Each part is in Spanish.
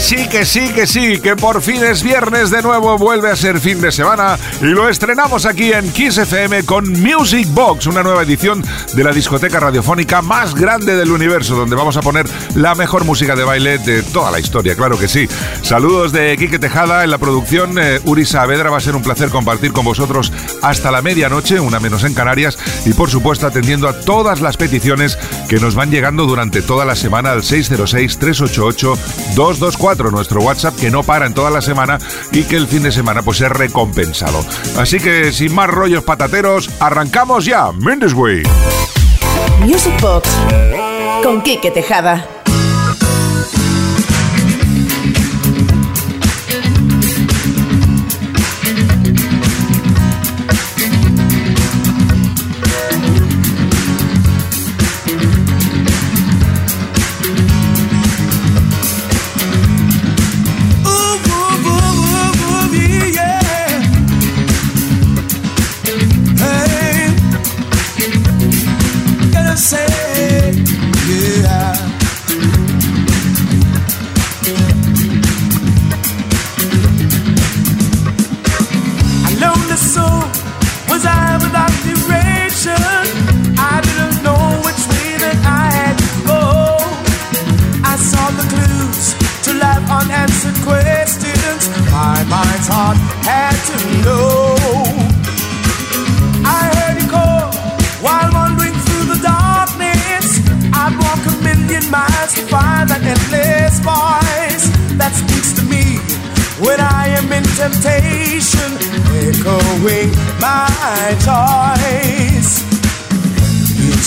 Sí, que sí, que sí, que por fin es viernes de nuevo, vuelve a ser fin de semana y lo estrenamos aquí en Kiss FM con Music Box, una nueva edición de la discoteca radiofónica más grande del universo, donde vamos a poner la mejor música de baile de toda la historia, claro que sí. Saludos de Quique Tejada en la producción, eh, Uri Saavedra, va a ser un placer compartir con vosotros hasta la medianoche, una menos en Canarias, y por supuesto atendiendo a todas las peticiones que nos van llegando durante toda la semana al 606 388 22 4, nuestro WhatsApp que no para en toda la semana y que el fin de semana pues es recompensado. Así que sin más rollos patateros, arrancamos ya, Mendes Way. Music Box con Quique Tejada.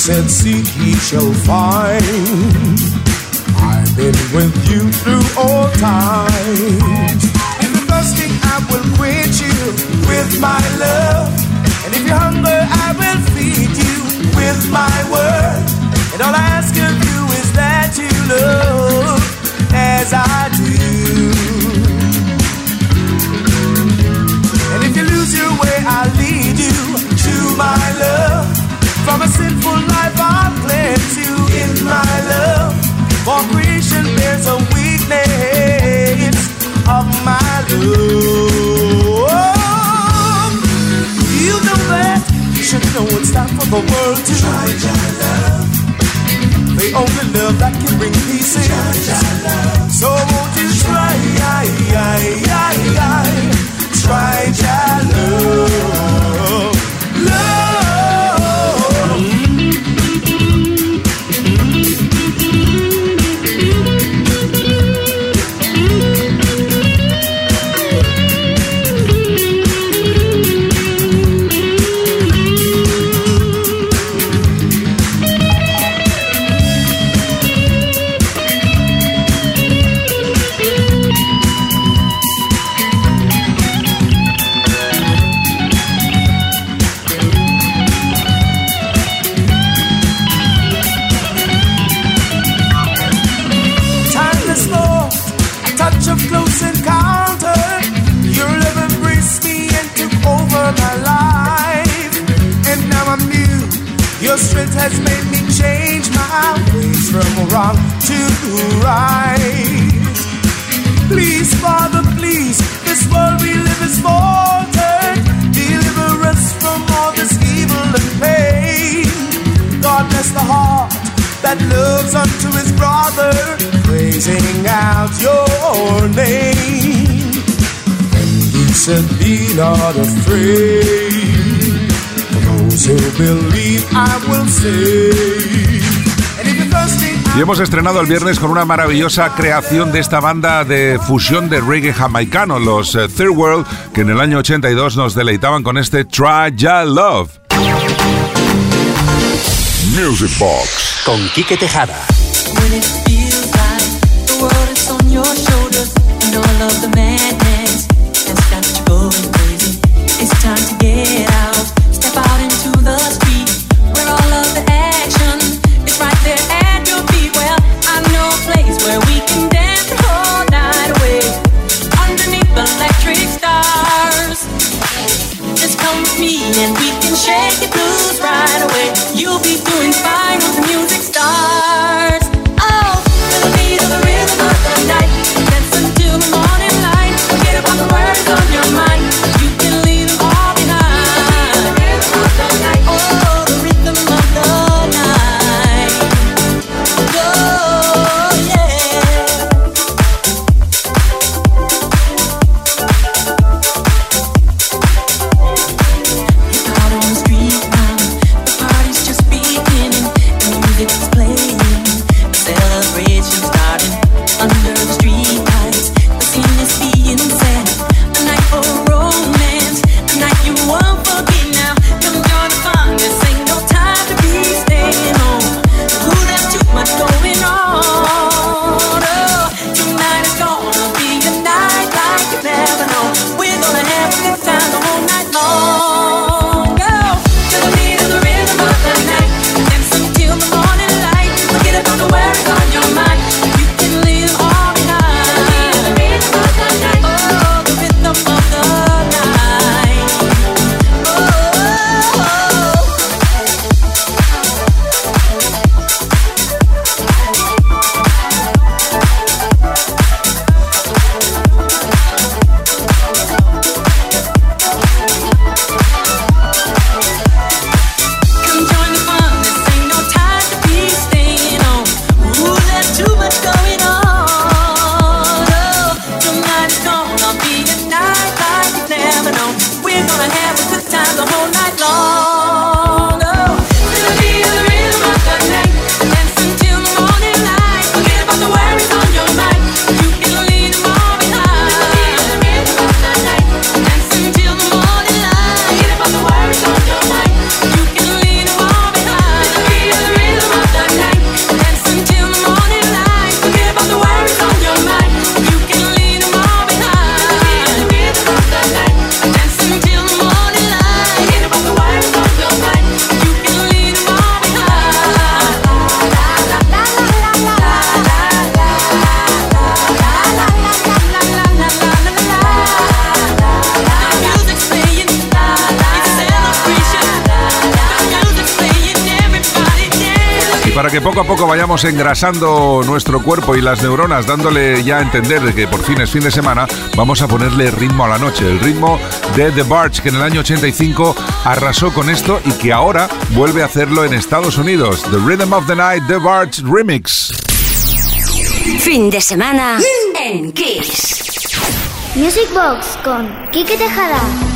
Said, Seek ye shall find. I've been with you through all times. In the thirsting, I will quench you with my love. And if you're hungry, I will feed you with my word. And all I ask of you is that you love as I do. I'll lead you to my love. From a sinful life, I'll cleanse you in my love. For creation bears a weakness of my love. You know that you should know it's time for the world to try your love. The only love that can bring peace in. So won't you try, try your love. Y hemos estrenado el viernes con una maravillosa creación de esta banda de fusión de reggae jamaicano, los eh, Third World, que en el año 82 nos deleitaban con este Try Ya Love. Music Box con Quique Tejada. Vayamos engrasando nuestro cuerpo y las neuronas, dándole ya a entender de que por fin es fin de semana, vamos a ponerle ritmo a la noche. El ritmo de The Barge, que en el año 85 arrasó con esto y que ahora vuelve a hacerlo en Estados Unidos. The Rhythm of the Night, The Barge Remix. Fin de semana en Kiss. Music Box con Kike Tejada.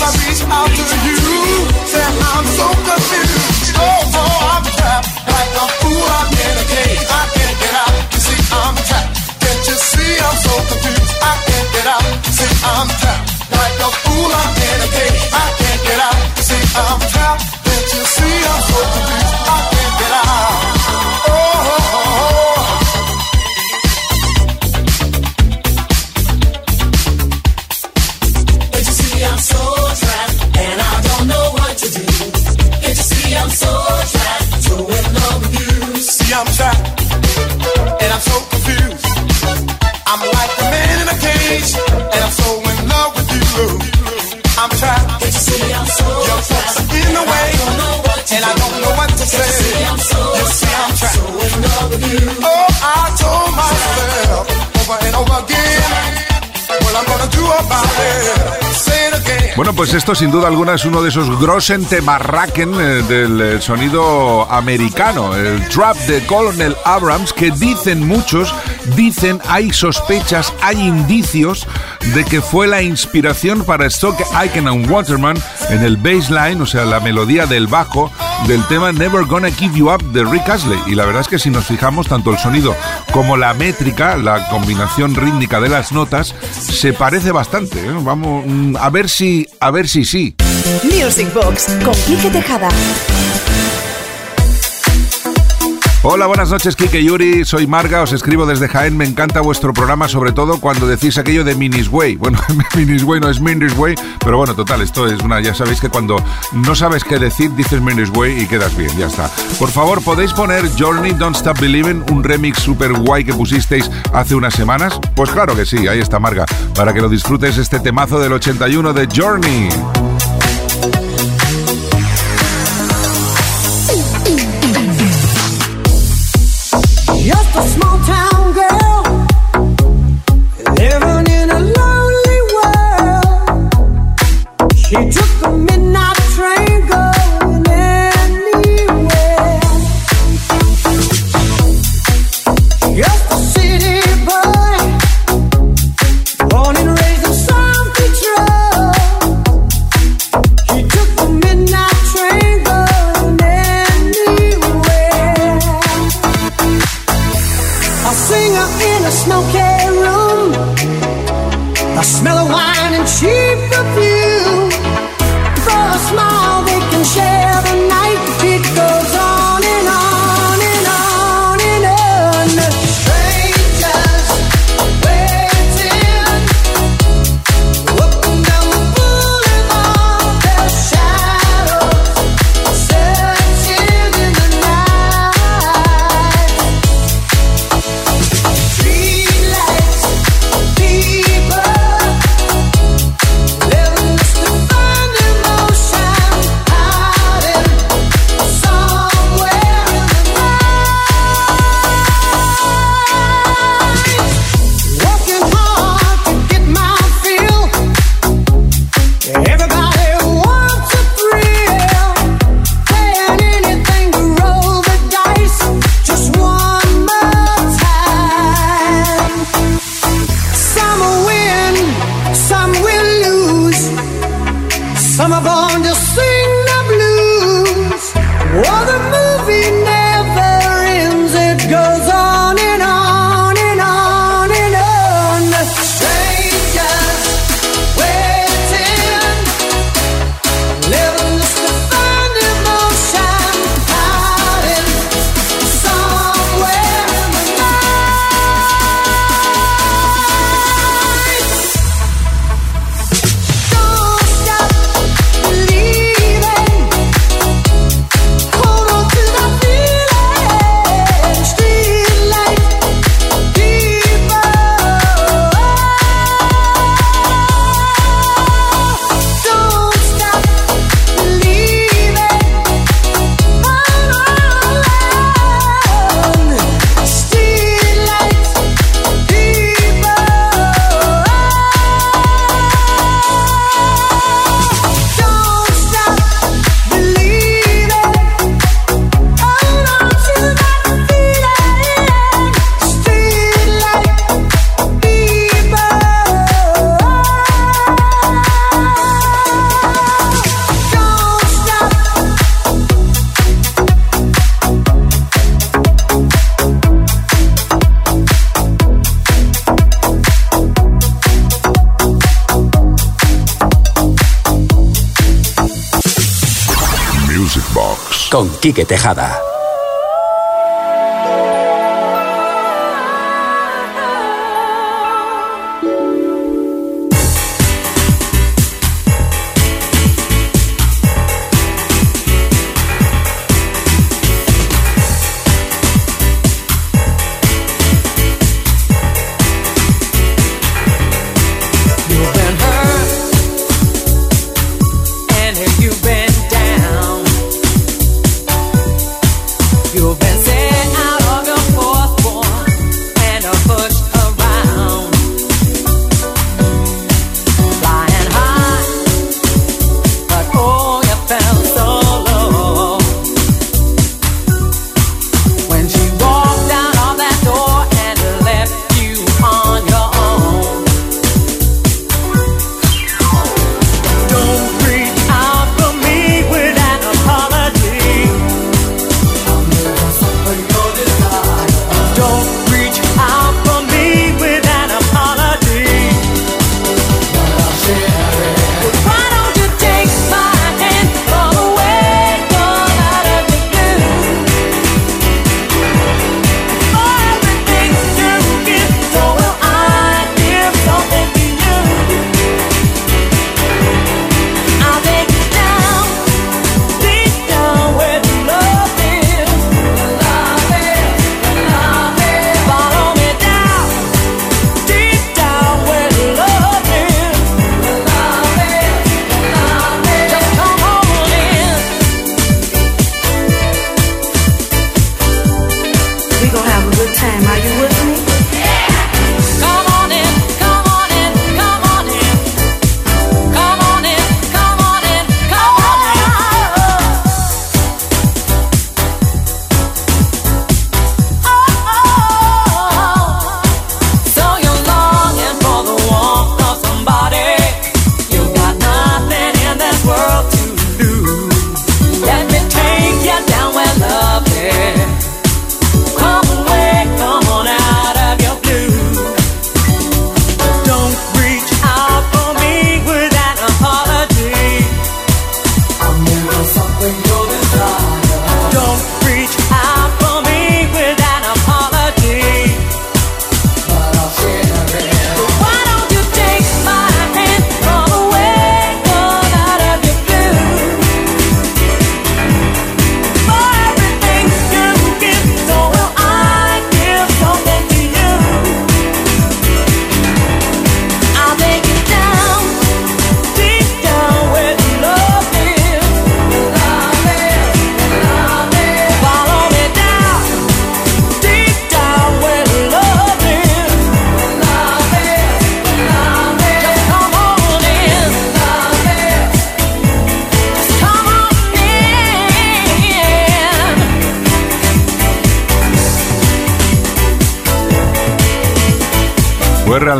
never reach out to Bueno, pues esto sin duda alguna es uno de esos grosen temarraken eh, del eh, sonido americano, el trap de Colonel Abrams, que dicen muchos, dicen, hay sospechas, hay indicios de que fue la inspiración para Stock Aiken and Waterman en el baseline, o sea, la melodía del bajo del tema Never Gonna Give You Up de Rick Astley. Y la verdad es que si nos fijamos, tanto el sonido como la métrica, la combinación rítmica de las notas, se parece bastante. ¿eh? Vamos mm, a ver si, a ver si sí. Music Box Tejada. Hola, buenas noches, Kike Yuri. Soy Marga, os escribo desde Jaén. Me encanta vuestro programa, sobre todo cuando decís aquello de Minis Way. Bueno, Minis Way no es Minis Way, pero bueno, total, esto es una. Ya sabéis que cuando no sabes qué decir, dices Minis Way y quedas bien, ya está. Por favor, ¿podéis poner Journey Don't Stop Believing, un remix super guay que pusisteis hace unas semanas? Pues claro que sí, ahí está Marga, para que lo disfrutes este temazo del 81 de Journey. For a Quique Tejada.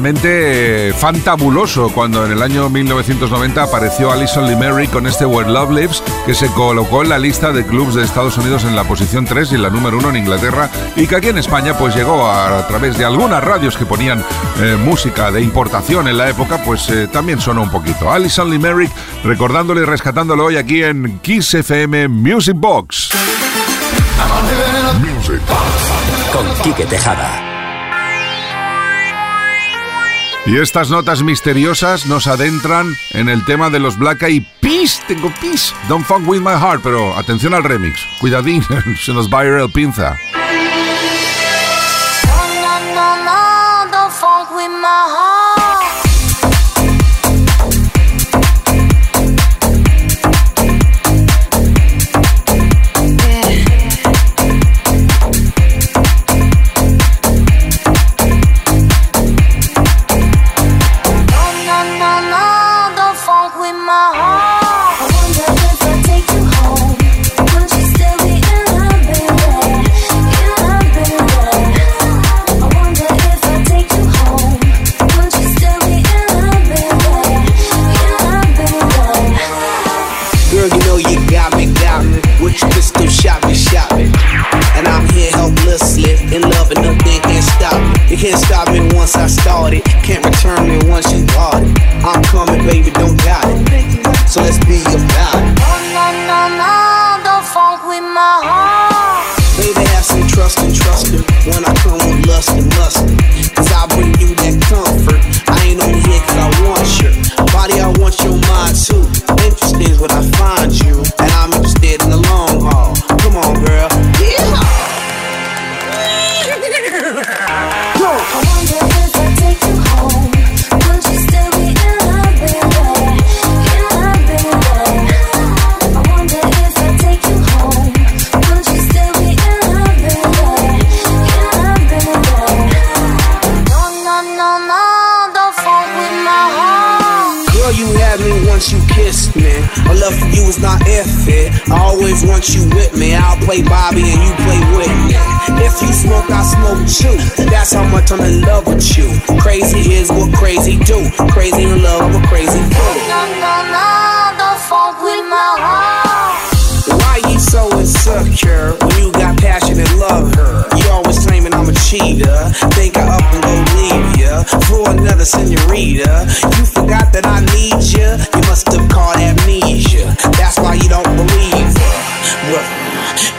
Realmente fantabuloso cuando en el año 1990 apareció Alison Limerick con este Where Love Lives que se colocó en la lista de clubs de Estados Unidos en la posición 3 y la número 1 en Inglaterra y que aquí en España pues llegó a, través de algunas radios que ponían eh, música de importación en la época pues eh, también sonó un poquito. Alison Limerick recordándole y rescatándolo hoy aquí en Kiss FM Music Box. Con Quique Tejada. Y estas notas misteriosas nos adentran en el tema de los Black Eyed Peas. Tengo peace. Don't fuck with my heart. Pero atención al remix. Cuidadín, se nos va a ir el pinza. Don't with my heart. Why you so insecure when you got passion and love her? You always claiming I'm a cheater. Think I up and go leave ya for another senorita. You forgot that I need ya. You must have caught amnesia. That's why you don't believe her. But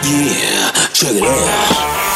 yeah, check it out.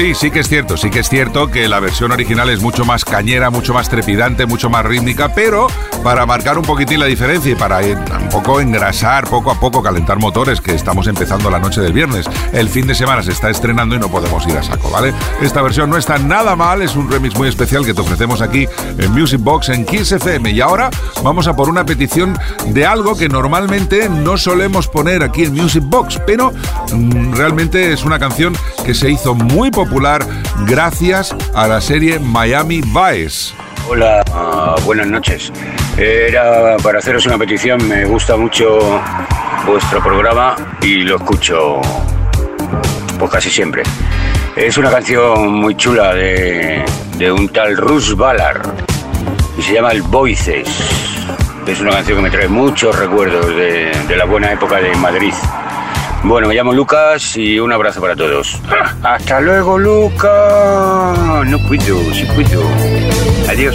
Sí, sí que es cierto, sí que es cierto que la versión original es mucho más cañera, mucho más trepidante, mucho más rítmica, pero para marcar un poquitín la diferencia y para ir un poco engrasar, poco a poco calentar motores, que estamos empezando la noche del viernes. El fin de semana se está estrenando y no podemos ir a saco, ¿vale? Esta versión no está nada mal, es un remix muy especial que te ofrecemos aquí en Music Box en Kiss FM. Y ahora vamos a por una petición de algo que normalmente no solemos poner aquí en Music Box, pero mm, realmente es una canción que se hizo muy popular gracias a la serie Miami Vice. Hola, buenas noches. Era para haceros una petición, me gusta mucho vuestro programa y lo escucho pues casi siempre. Es una canción muy chula de, de un tal Russ Ballard y se llama El Voices. Es una canción que me trae muchos recuerdos de, de la buena época de Madrid. Bueno, me llamo Lucas y un abrazo para todos. Hasta luego, Lucas. No puedo, sí puedo. Adiós.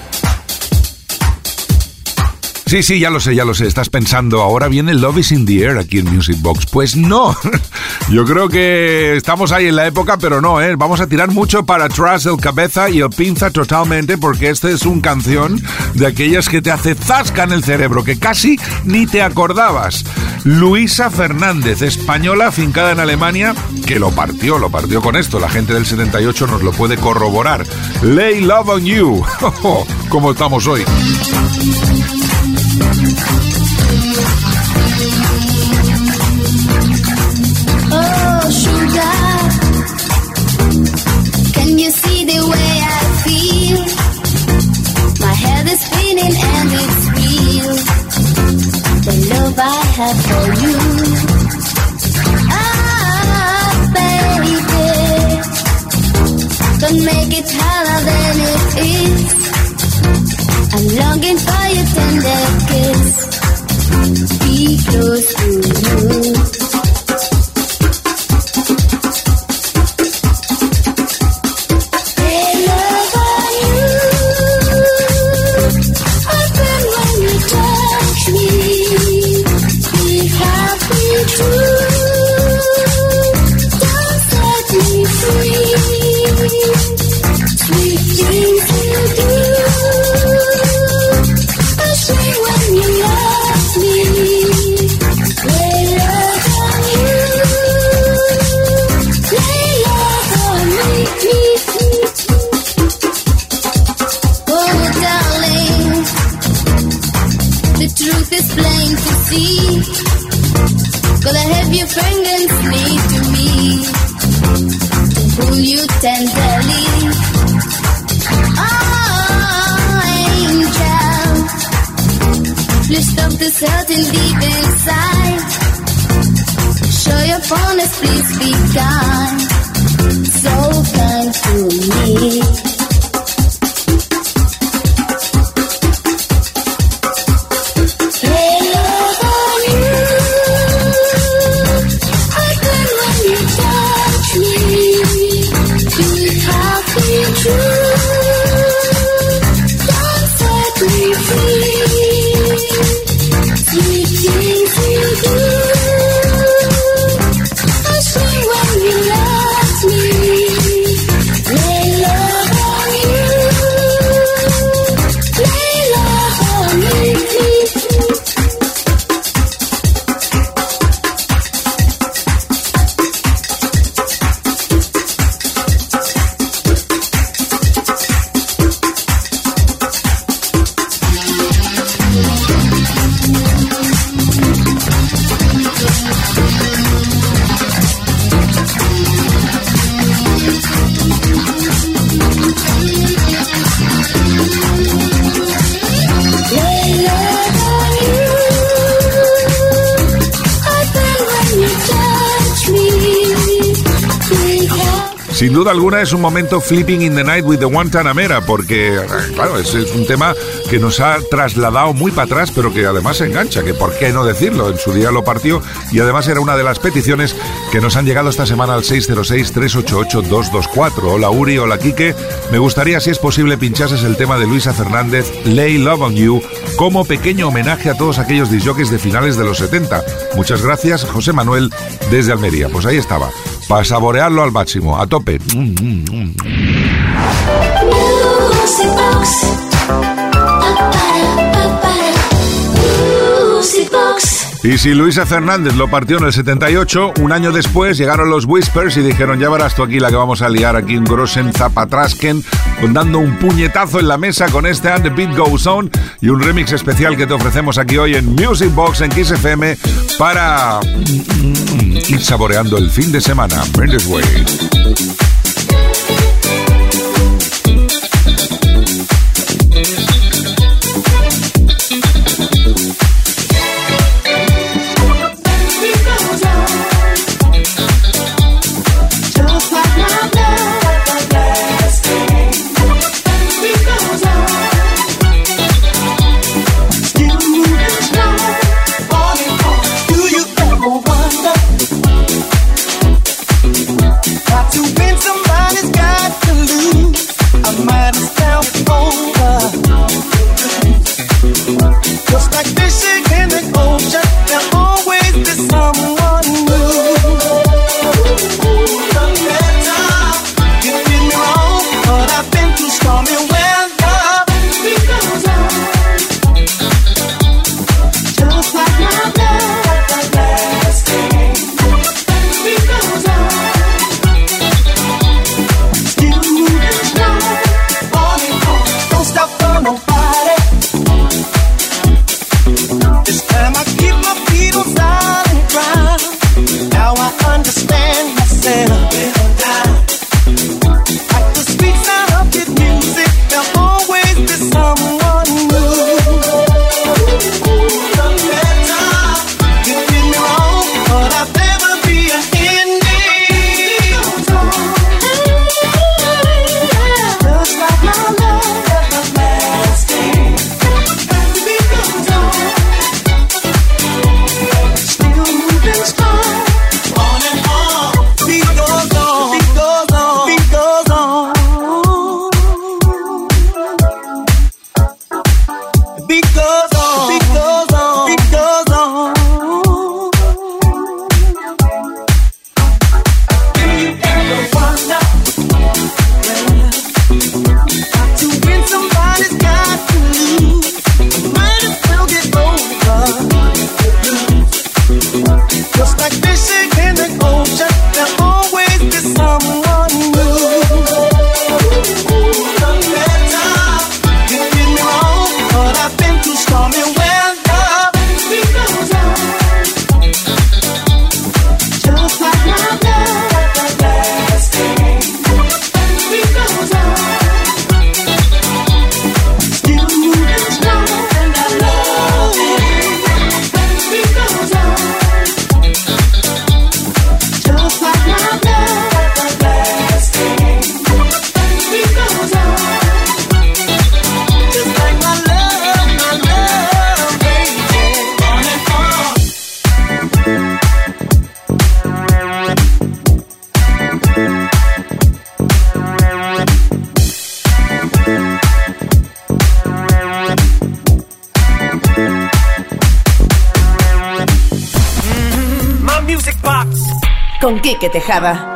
Sí, sí, ya lo sé, ya lo sé. Estás pensando, ahora viene Love is in the Air aquí en Music Box. Pues no. Yo creo que estamos ahí en la época, pero no, ¿eh? Vamos a tirar mucho para atrás el cabeza y el pinza totalmente, porque este es un canción de aquellas que te hace zasca en el cerebro, que casi ni te acordabas. Luisa Fernández, española afincada en Alemania, que lo partió, lo partió con esto. La gente del 78 nos lo puede corroborar. Lay Love on You. Como estamos hoy. Make it harder than it is. I'm longing for your tender kiss. Be close to you. Hey, love please be kind, so kind to me. Sin duda alguna es un momento flipping in the night with the Guantanamera, porque, claro, es un tema que nos ha trasladado muy para atrás, pero que además se engancha, que por qué no decirlo, en su día lo partió y además era una de las peticiones que nos han llegado esta semana al 606-388-224. Hola Uri, hola Quique, me gustaría si es posible pinchases el tema de Luisa Fernández, Lay Love on You, como pequeño homenaje a todos aquellos disjockeys de finales de los 70. Muchas gracias, José Manuel, desde Almería. Pues ahí estaba, para saborearlo al máximo, a tope. Y si Luisa Fernández lo partió en el 78, un año después llegaron los Whispers y dijeron, ya verás tú aquí la que vamos a liar aquí en Grossen Zapatrasken, dando un puñetazo en la mesa con este And the Beat Goes On y un remix especial que te ofrecemos aquí hoy en Music Box en Kiss FM para ir saboreando el fin de semana. This way. Con Quique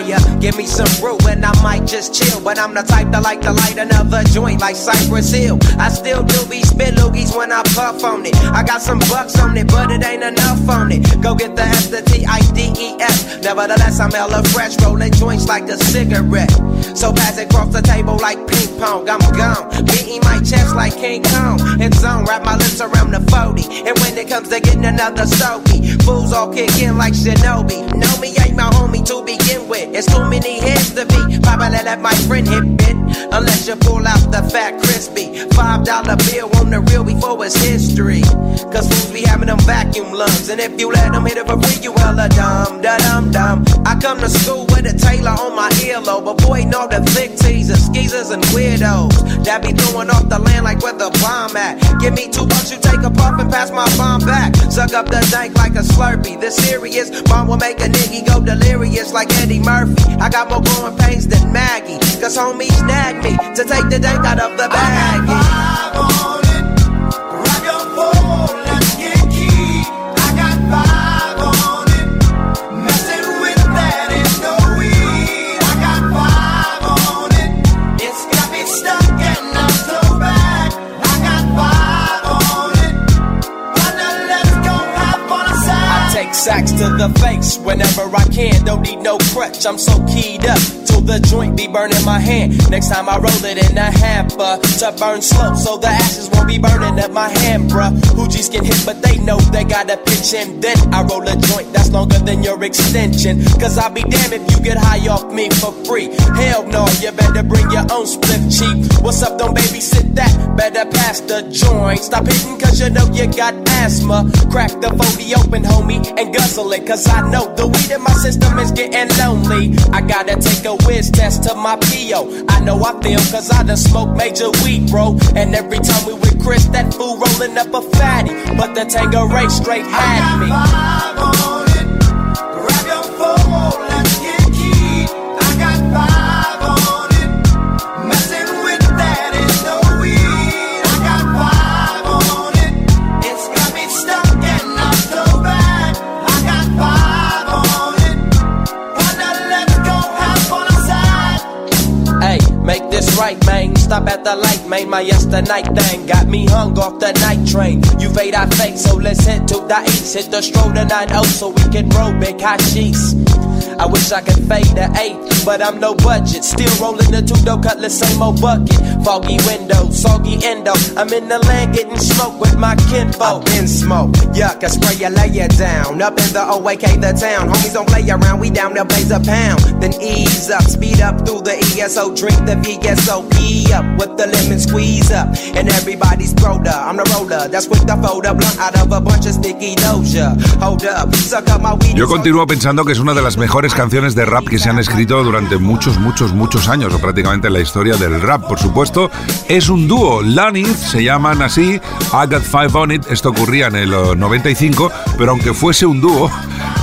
Tejada. Give me some brew and I might just chill. But I'm the type that like to light another joint like Cypress Hill. I still do be spit loogies when I puff on it. I got some bucks on it, but it ain't enough on it. Go get the S, the T, I, D, E, S. Nevertheless, I'm hella fresh, rolling joints like a cigarette. So pass it across the table like ping pong. I'm gone, beating my chest like King Kong. And zone, wrap my lips around the 40. And when it comes to getting another stogie, fools all kick in like Shinobi. Know me my homie to begin with. It's too many heads to be. Probably let my friend hit it. Unless you pull out the fat crispy. Five dollar bill on the real before it's history. Cause fools be having them vacuum lungs. And if you let them hit it for free, you hella dumb, da dum dum. I come to school with a tailor on my earlobe. But boy, know the thick teasers, skeezers, and weirdos. That be throwing off the land like where the bomb at. Give me two bucks, you take a puff and pass my bomb back. Suck up the dank like a slurpee. This serious bomb will make a nigga go delirious like Eddie Murphy. I got more growing pains than Maggie. Cause homies snagged me to take the dank out of the baggie. Sacks to the face whenever I can. Don't need no crutch, I'm so keyed up. Till the joint be burning my hand. Next time I roll it in a hamper to burn slow, so the ashes won't be burning up my hand, bruh. Hoogies get hit, but they know they gotta pitch in. Then I roll a joint that's longer than your extension. Cause I'll be damned if you get high off me for free. Hell no, you better bring your own split cheap. What's up, don't babysit that? Better pass the joint. Stop hitting cause you know you got asthma. Crack the 40 open, homie, and guzzle it. Cause I know the weed in my system is getting lonely. I gotta take a whiz test to my PO. I know I feel cause I done smoked major weed, bro. And every time we with Chris, that fool rolling up a fatty. But the Tangeray straight had me. Stop at man. My yesterday thing got me hung off the night train. You fade, I fake, so let's hit to the east. Hit the stroll to 9 so we can roll big hot sheets. I wish I could fade the eight, but I'm no budget. Still rolling the two dough cutlass, same old bucket. Foggy window, soggy endo. I'm in the land getting smoke with my kinfolk. Been smoke, yuck, I spray you, lay you down. Up in the OAK, the town. Homies don't play around, we down there blaze a pound. Then ease up, speed up through the ESO, drink the VSOP up with the lemon squeeze up. And everybody's I'm the roller. That's quick to fold up blunt out of a bunch of sticky doja. Hold up, suck up my weed. Yo continúo pensando que es una de las mejores canciones de rap que se han escrito durante muchos, muchos, muchos años, o prácticamente en la historia del rap, por supuesto. Es un dúo, Lanith, se llaman así, I Got Five On It, esto ocurría en el 95, pero aunque fuese un dúo,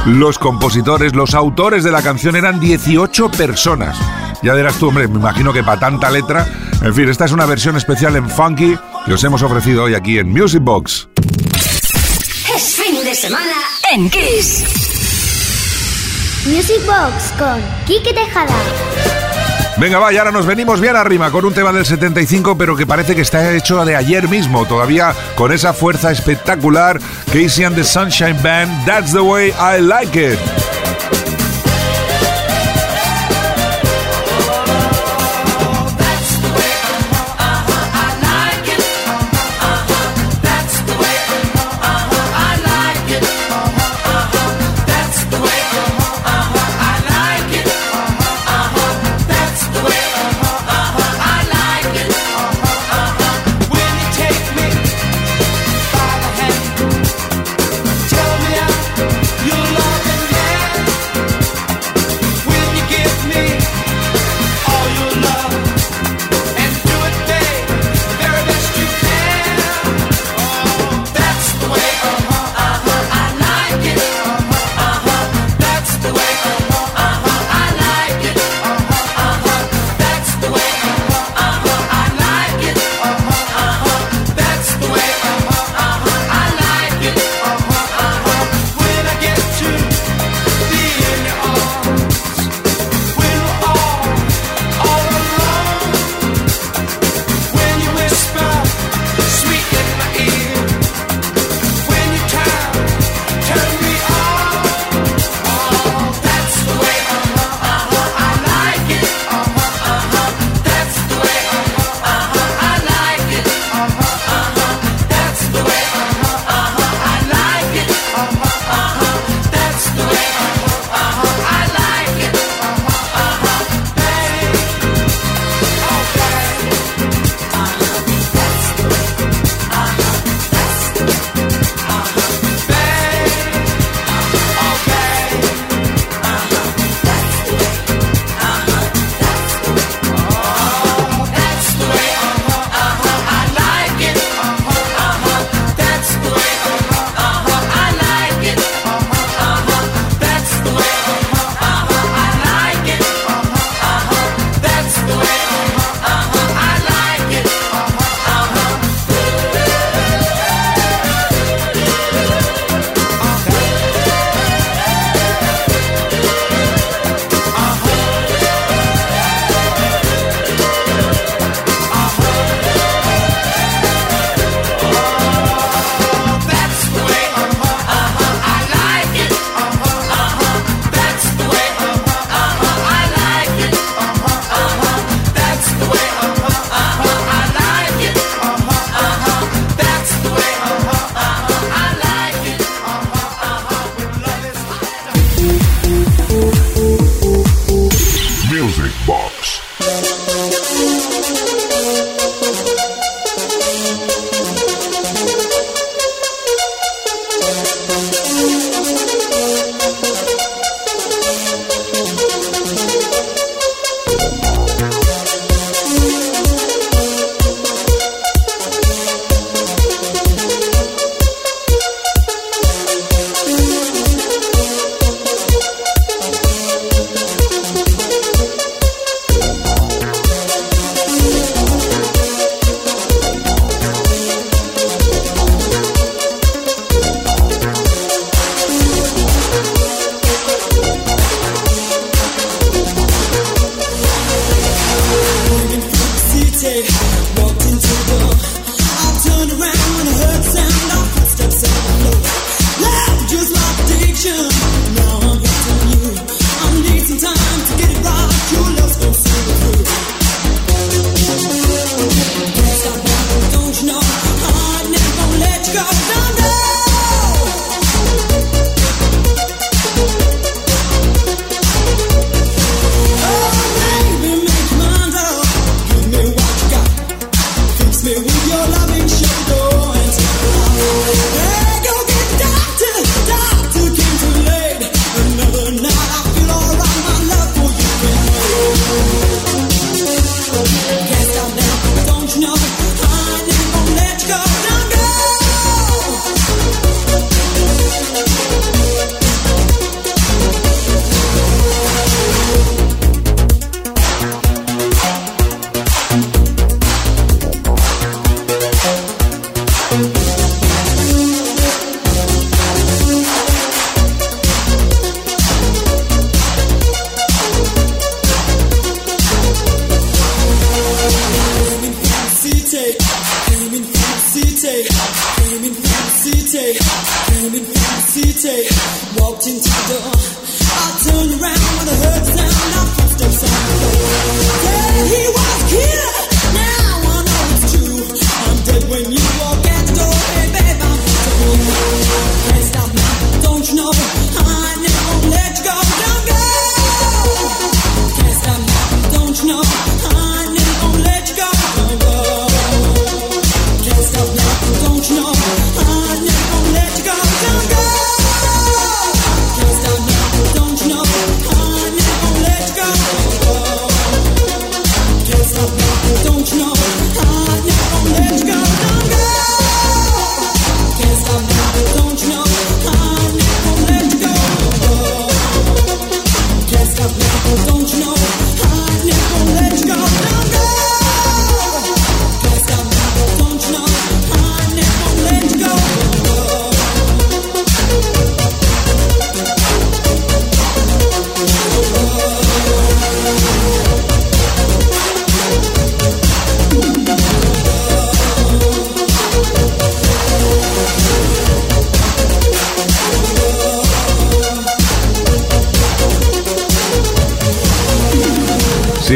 los compositores, los autores de la canción eran 18 personas. Ya dirás tú, hombre, me imagino que para tanta letra. En fin, esta es una versión especial en funky que os hemos ofrecido hoy aquí en Music Box. Es fin de semana en Kiss. Music Box con Quique Tejada. Venga, va, y ahora nos venimos bien arriba con un tema del 75, pero que parece que está hecho de ayer mismo, todavía con esa fuerza espectacular. Casey and the Sunshine Band, That's the way I like it.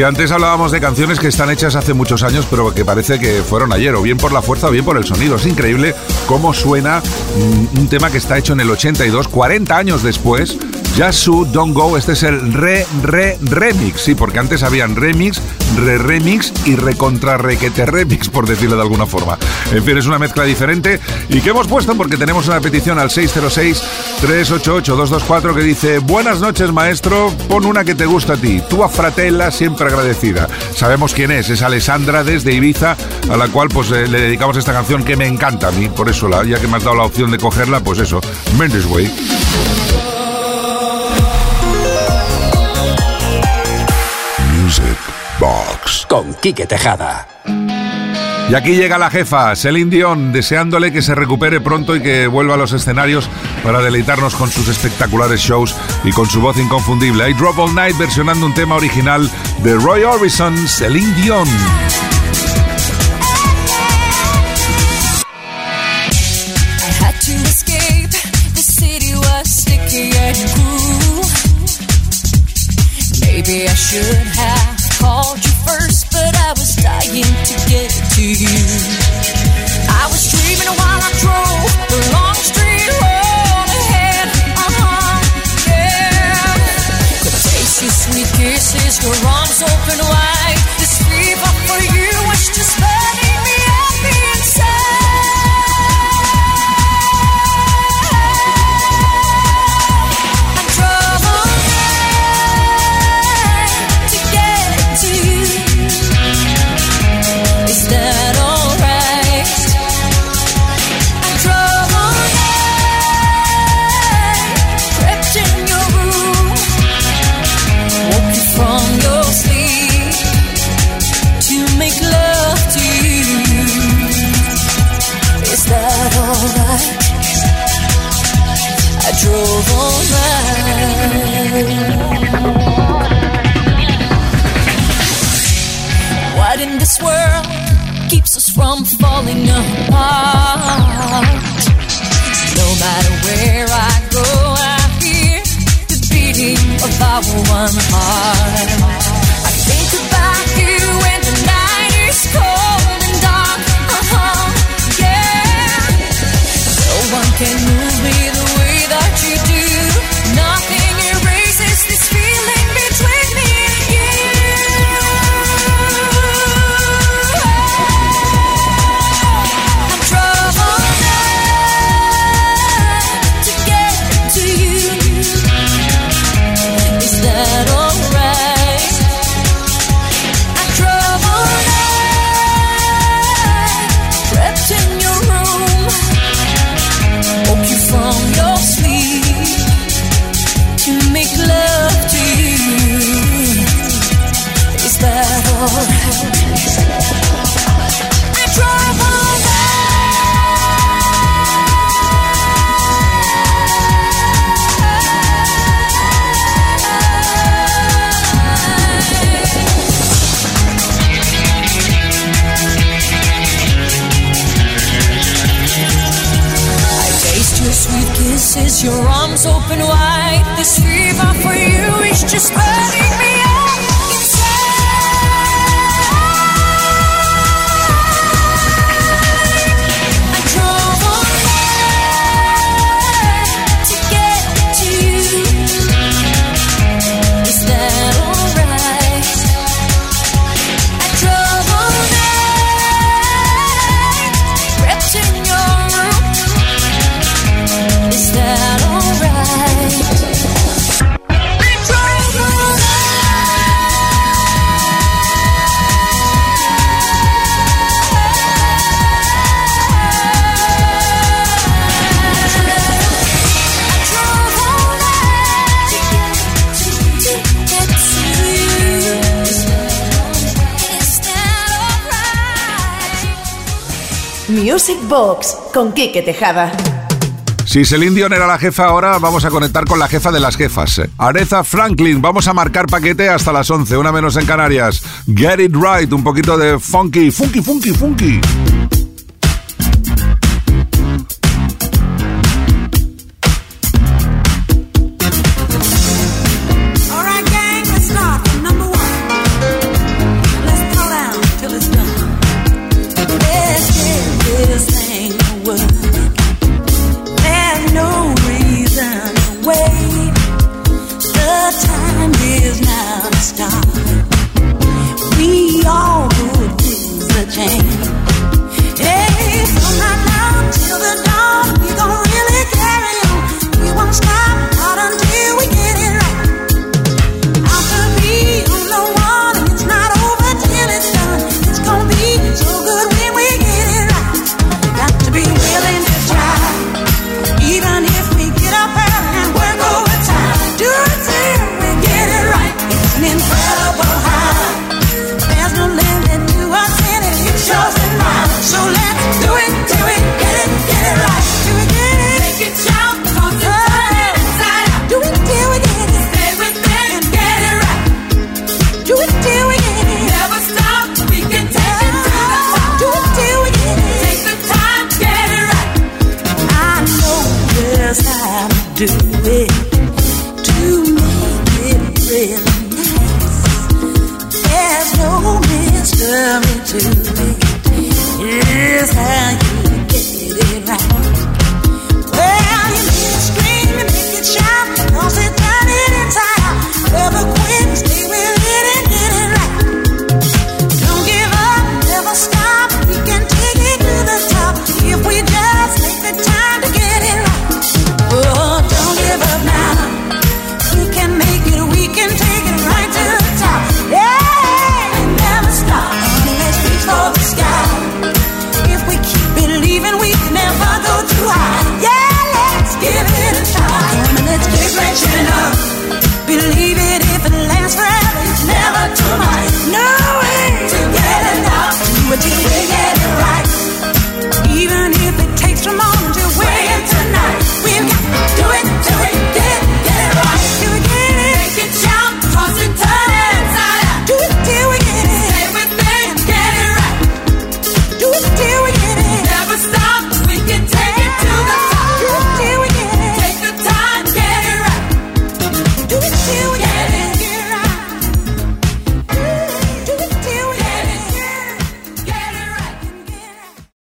Sí, antes hablábamos de canciones que están hechas hace muchos años, pero que parece que fueron ayer, o bien por la fuerza o bien por el sonido. Es increíble cómo suena un tema que está hecho en el 82, 40 años después. Yasu Don't Go, este es el re, re, remix, sí, porque antes habían remix, re-remix y recontra-requete remix, por decirlo de alguna forma. En fin, es una mezcla diferente y que hemos puesto porque tenemos una petición al 606-388-224 que dice Buenas noches, maestro, pon una que te gusta a ti, tu Fratella, siempre agradecida. Sabemos quién es, es Alessandra desde Ibiza, a la cual pues le dedicamos esta canción que me encanta a mí, por eso, la, ya que me has dado la opción de cogerla, pues eso, Mendes Way. Box con Quique Tejada. Y aquí llega la jefa, Celine Dion, deseándole que se recupere pronto y que vuelva a los escenarios para deleitarnos con sus espectaculares shows y con su voz inconfundible. I Drop All Night versionando un tema original de Roy Orbison, Celine Dion. Maybe I should have to get to you. I was dreaming while I drove the long street road ahead. Uh huh, yeah. Could taste your sweet kisses, your arms open wide. One heart. Music Box con Kike Tejada. Si Celine Dion era la jefa, ahora vamos a conectar con la jefa de las jefas. Aretha Franklin, vamos a marcar paquete hasta las 11, una menos en Canarias. Get it right, un poquito de funky, funky, funky, funky.